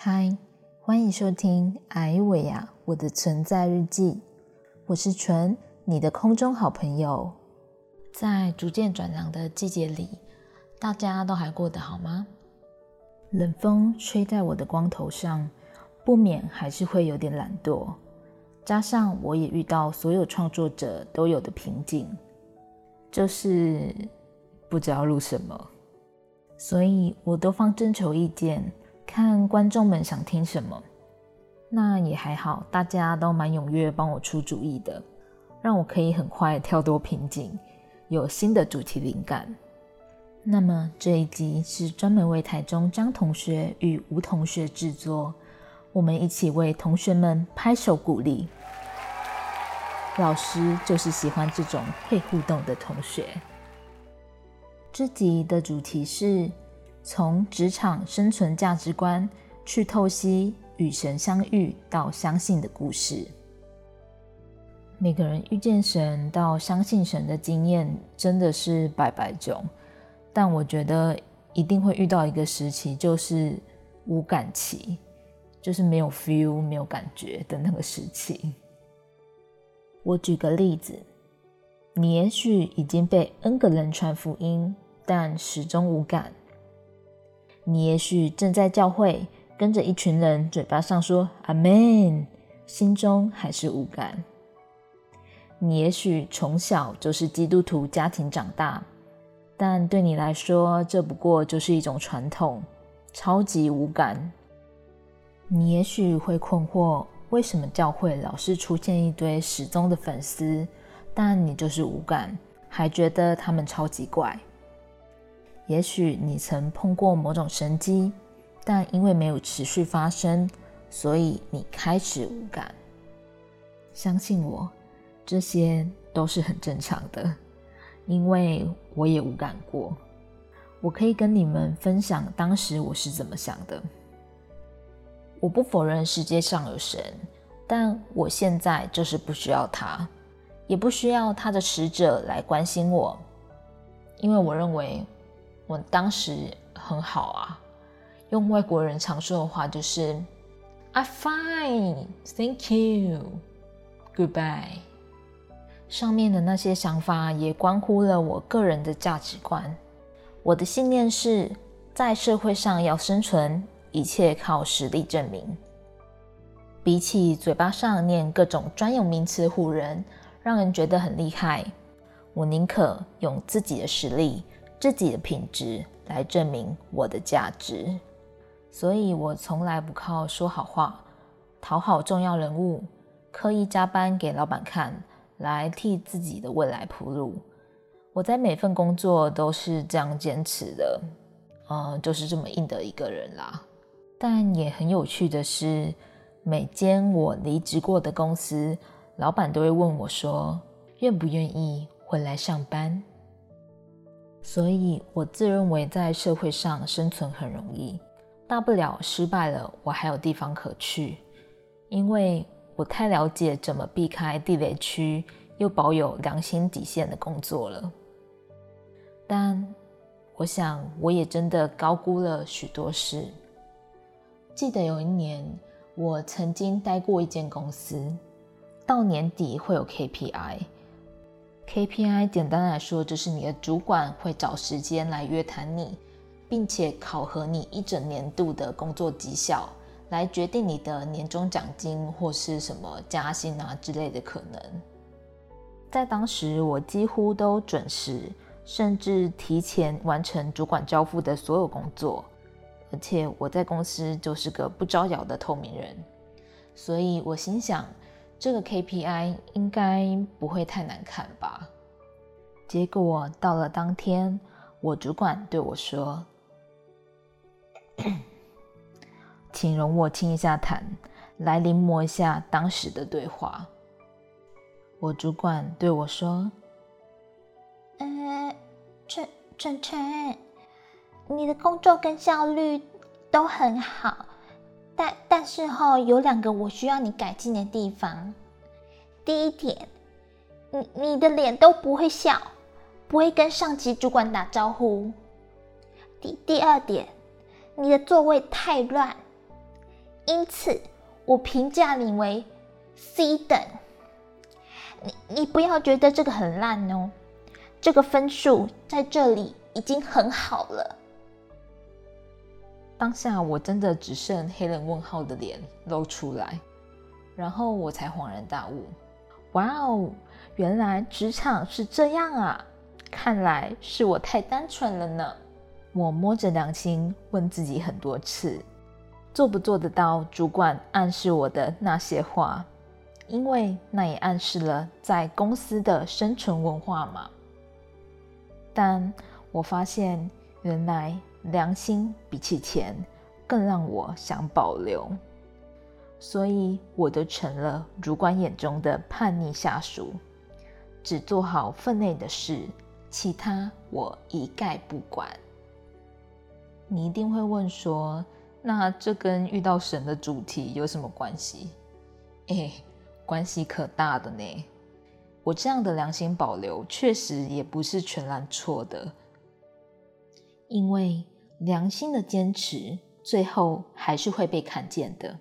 嗨，欢迎收听《艾维亚我的存在日记》，我是纯，你的空中好朋友。在逐渐转凉的季节里，大家都还过得好吗？冷风吹在我的光头上，不免还是会有点懒惰。加上我也遇到所有创作者都有的瓶颈，就是不知道录什么，所以我都放征求意见，看观众们想听什么。那也还好，大家都蛮踊跃帮我出主意的，让我可以很快跳脱瓶颈。有新的主题灵感。那么这一集是专门为台中张同学与吴同学制作，我们一起为同学们拍手鼓励。老师就是喜欢这种会互动的同学。这集的主题是从职场生存价值观去透析与神相遇到相信的故事。每个人遇见神到相信神的经验真的是百百种，但我觉得一定会遇到一个时期，就是无感期，就是没有 feel、没有感觉的那个时期。我举个例子，你也许已经被 N 个人传福音，但始终无感；你也许正在教会跟着一群人，嘴巴上说阿门，心中还是无感。你也许从小就是基督徒家庭长大，但对你来说，这不过就是一种传统，超级无感。你也许会困惑，为什么教会老是出现一堆失踪的粉丝，但你就是无感，还觉得他们超级怪。也许你曾碰过某种神迹，但因为没有持续发生，所以你开始无感。相信我。这些都是很正常的，因为我也无感过。我可以跟你们分享当时我是怎么想的。我不否认世界上有神，但我现在就是不需要他，也不需要他的使者来关心我，因为我认为我当时很好啊。用外国人常说的话就是 "I'm fine, thank you, goodbye." 上面的那些想法也关乎了我个人的价值观。我的信念是在社会上要生存，一切靠实力证明。比起嘴巴上念各种专有名词唬人，让人觉得很厉害，我宁可用自己的实力、自己的品质来证明我的价值。所以我从来不靠说好话、讨好重要人物、刻意加班给老板看。来替自己的未来铺路。我在每份工作都是这样坚持的，嗯，就是这么硬的一个人啦。但也很有趣的是，每间我离职过的公司，老板都会问我说，愿不愿意回来上班。所以我自认为在社会上生存很容易，大不了失败了，我还有地方可去，因为。我太了解怎么避开地雷区，又保有良心底线的工作了。但我想，我也真的高估了许多事。记得有一年，我曾经待过一间公司，到年底会有 KPI。KPI 简单来说，就是你的主管会找时间来约谈你，并且考核你一整年度的工作绩效。来决定你的年终奖金或是什么加薪啊之类的可能。在当时，我几乎都准时，甚至提前完成主管交付的所有工作。而且我在公司就是个不招摇的透明人，所以我心想，这个 KPI 应该不会太难看吧。结果到了当天，我主管对我说。请容我清一下谈，来临摹一下当时的对话。我主管对我说：“呃，晨晨晨，你的工作跟效率都很好，但是哈，有两个我需要你改进的地方。第一点，你你的脸都不会笑，不会跟上级主管打招呼。第第二点，你的座位太乱。”因此我评价你为 C 等。你你不要觉得这个很烂哦，这个分数在这里已经很好了。当下我真的只剩黑人问号的脸露出来，然后我才恍然大悟：哇哦，原来职场是这样啊！看来是我太单纯了呢。我摸着良心问自己很多次，做不做得到主管暗示我的那些话？因为那也暗示了在公司的生存文化嘛。但我发现，原来。良心比起钱更让我想保留，所以我都成了主管眼中的叛逆下属，只做好分内的事，其他我一概不管。你一定会问说，那这跟遇到神的主题有什么关系？哎，关系可大的呢。我这样的良心保留，确实也不是全然错的。因为良心的坚持，最后还是会被看见的，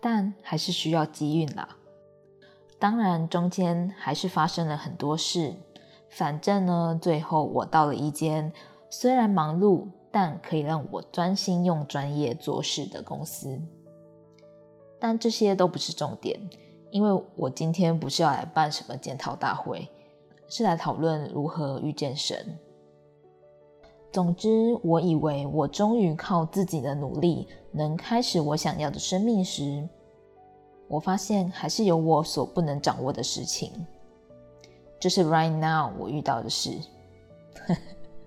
但还是需要机运啦。当然，中间还是发生了很多事。反正呢，最后我到了一间虽然忙碌，但可以让我专心用专业做事的公司。但这些都不是重点，因为我今天不是要来办什么检讨大会，是来讨论如何遇见神。总之，我以为我终于靠自己的努力能开始我想要的生命时，我发现还是有我所不能掌握的事情。这是 right now 我遇到的事。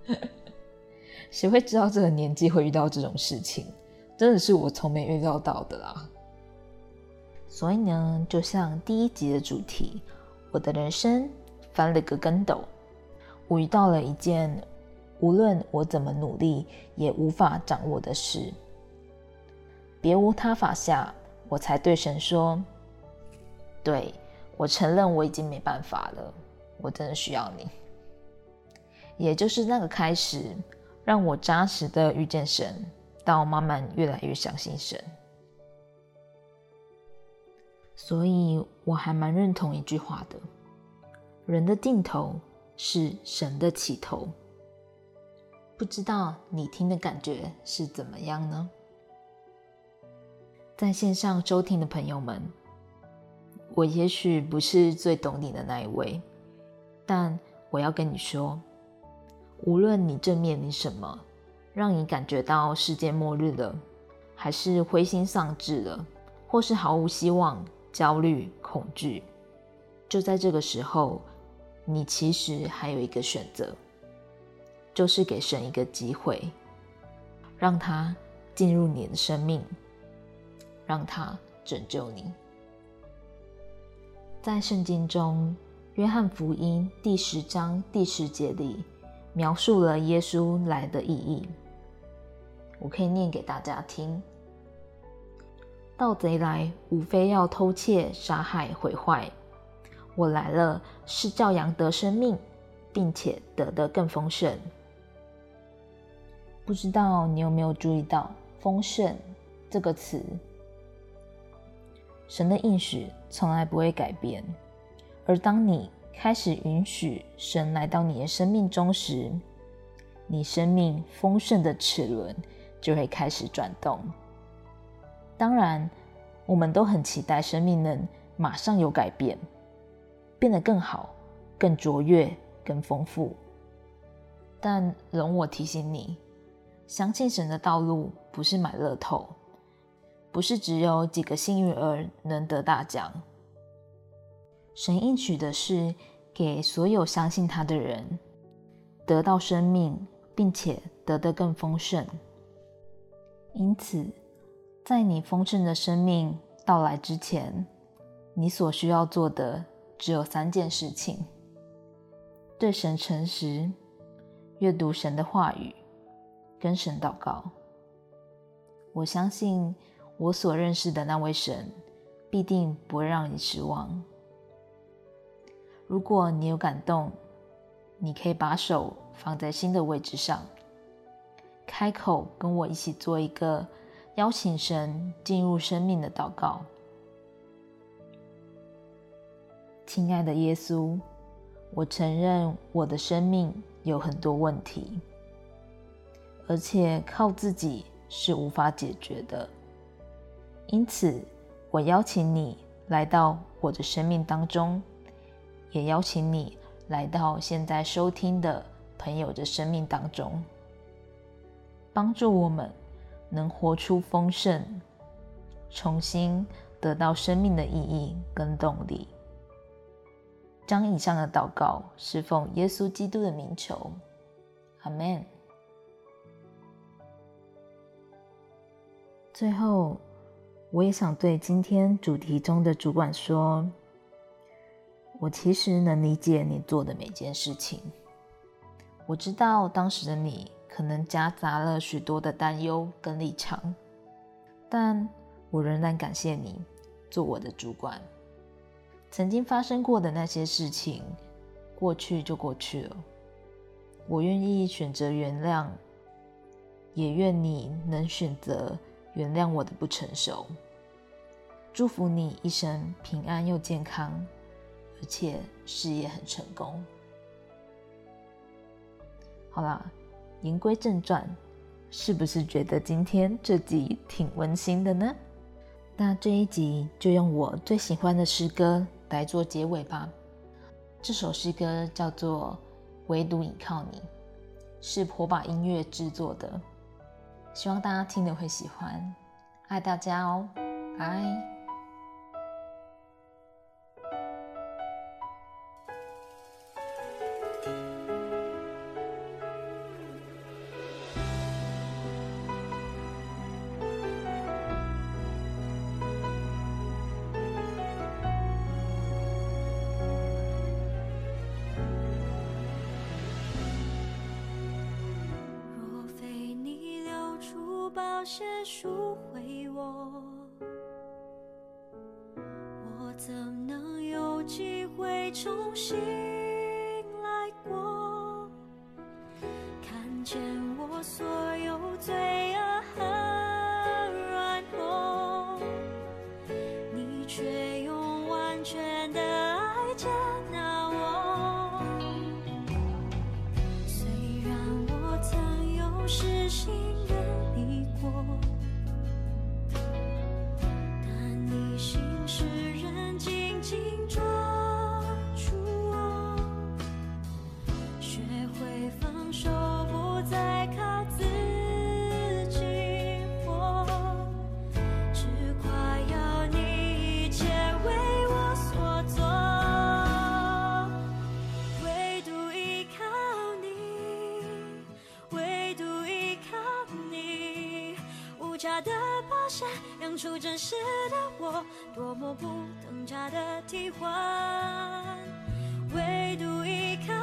谁会知道这个年纪会遇到这种事情？真的是我从没预料到的啦。所以呢，就像第一集的主题，我的人生翻了个跟斗，我遇到了一件。无论我怎么努力，也无法掌握的事，别无他法下，我才对神说：“对我承认我已经没办法了，我真的需要你。”也就是那个开始，让我扎实的遇见神，到慢慢越来越相信神。所以我还蛮认同一句话的：人的尽头是神的起头。不知道你听的感觉是怎么样呢？在线上收听的朋友们，我也许不是最懂你的那一位，但我要跟你说，无论你正面临什么，让你感觉到世界末日了，还是灰心丧志了，或是毫无希望、焦虑、恐惧，就在这个时候，你其实还有一个选择。就是给神一个机会，让他进入你的生命，让他拯救你。在圣经中，《约翰福音》第十章第十节里，描述了耶稣来的意义。我可以念给大家听：盗贼来，无非要偷窃、杀害、毁坏。我来了，是叫羊得生命，并且得的更丰盛。不知道你有没有注意到“丰盛”这个词？神的应许从来不会改变，而当你开始允许神来到你的生命中时，你生命丰盛的齿轮就会开始转动。当然，我们都很期待生命能马上有改变，变得更好、更卓越、更丰富。但容我提醒你。相信神的道路不是买乐透，不是只有几个幸运儿能得大奖。神应许的是给所有相信他的人得到生命，并且得得更丰盛。因此，在你丰盛的生命到来之前，你所需要做的只有三件事情：对神诚实，阅读神的话语。跟神祷告，我相信我所认识的那位神必定不会让你失望。如果你有感动，你可以把手放在心的位置上，开口跟我一起做一个邀请神进入生命的祷告。亲爱的耶稣，我承认我的生命有很多问题，而且靠自己是无法解决的。因此，我邀请你来到我的生命当中，也邀请你来到现在收听的朋友的生命当中。帮助我们能活出丰盛，重新得到生命的意义跟动力。将以上的祷告是奉耶稣基督的名求，阿门。最后，我也想对今天主题中的主管说：我其实能理解你做的每件事情。我知道当时的你。可能夹杂了许多的担忧跟立场，但我仍然感谢你做我的主管。曾经发生过的那些事情，过去就过去了。我愿意选择原谅，也愿你能选择原谅我的不成熟。祝福你一生平安又健康，而且事业很成功。好啦。言归正传，是不是觉得今天这集挺温馨的呢？那这一集就用我最喜欢的诗歌来做结尾吧。这首诗歌叫做《唯独倚靠你》，是火把音乐制作的，希望大家听了会喜欢。爱大家哦，拜。些赎回我，我怎能有机会重新来过？看见我所有罪恶和软弱，你却用完全的爱接纳我。虽然我曾有失心。请抓住我学会放手不再靠自己活只快要你一切为我所做唯独依靠你唯独依靠你无价的保险养出真实的我多么不得挣扎的替换，唯独依靠。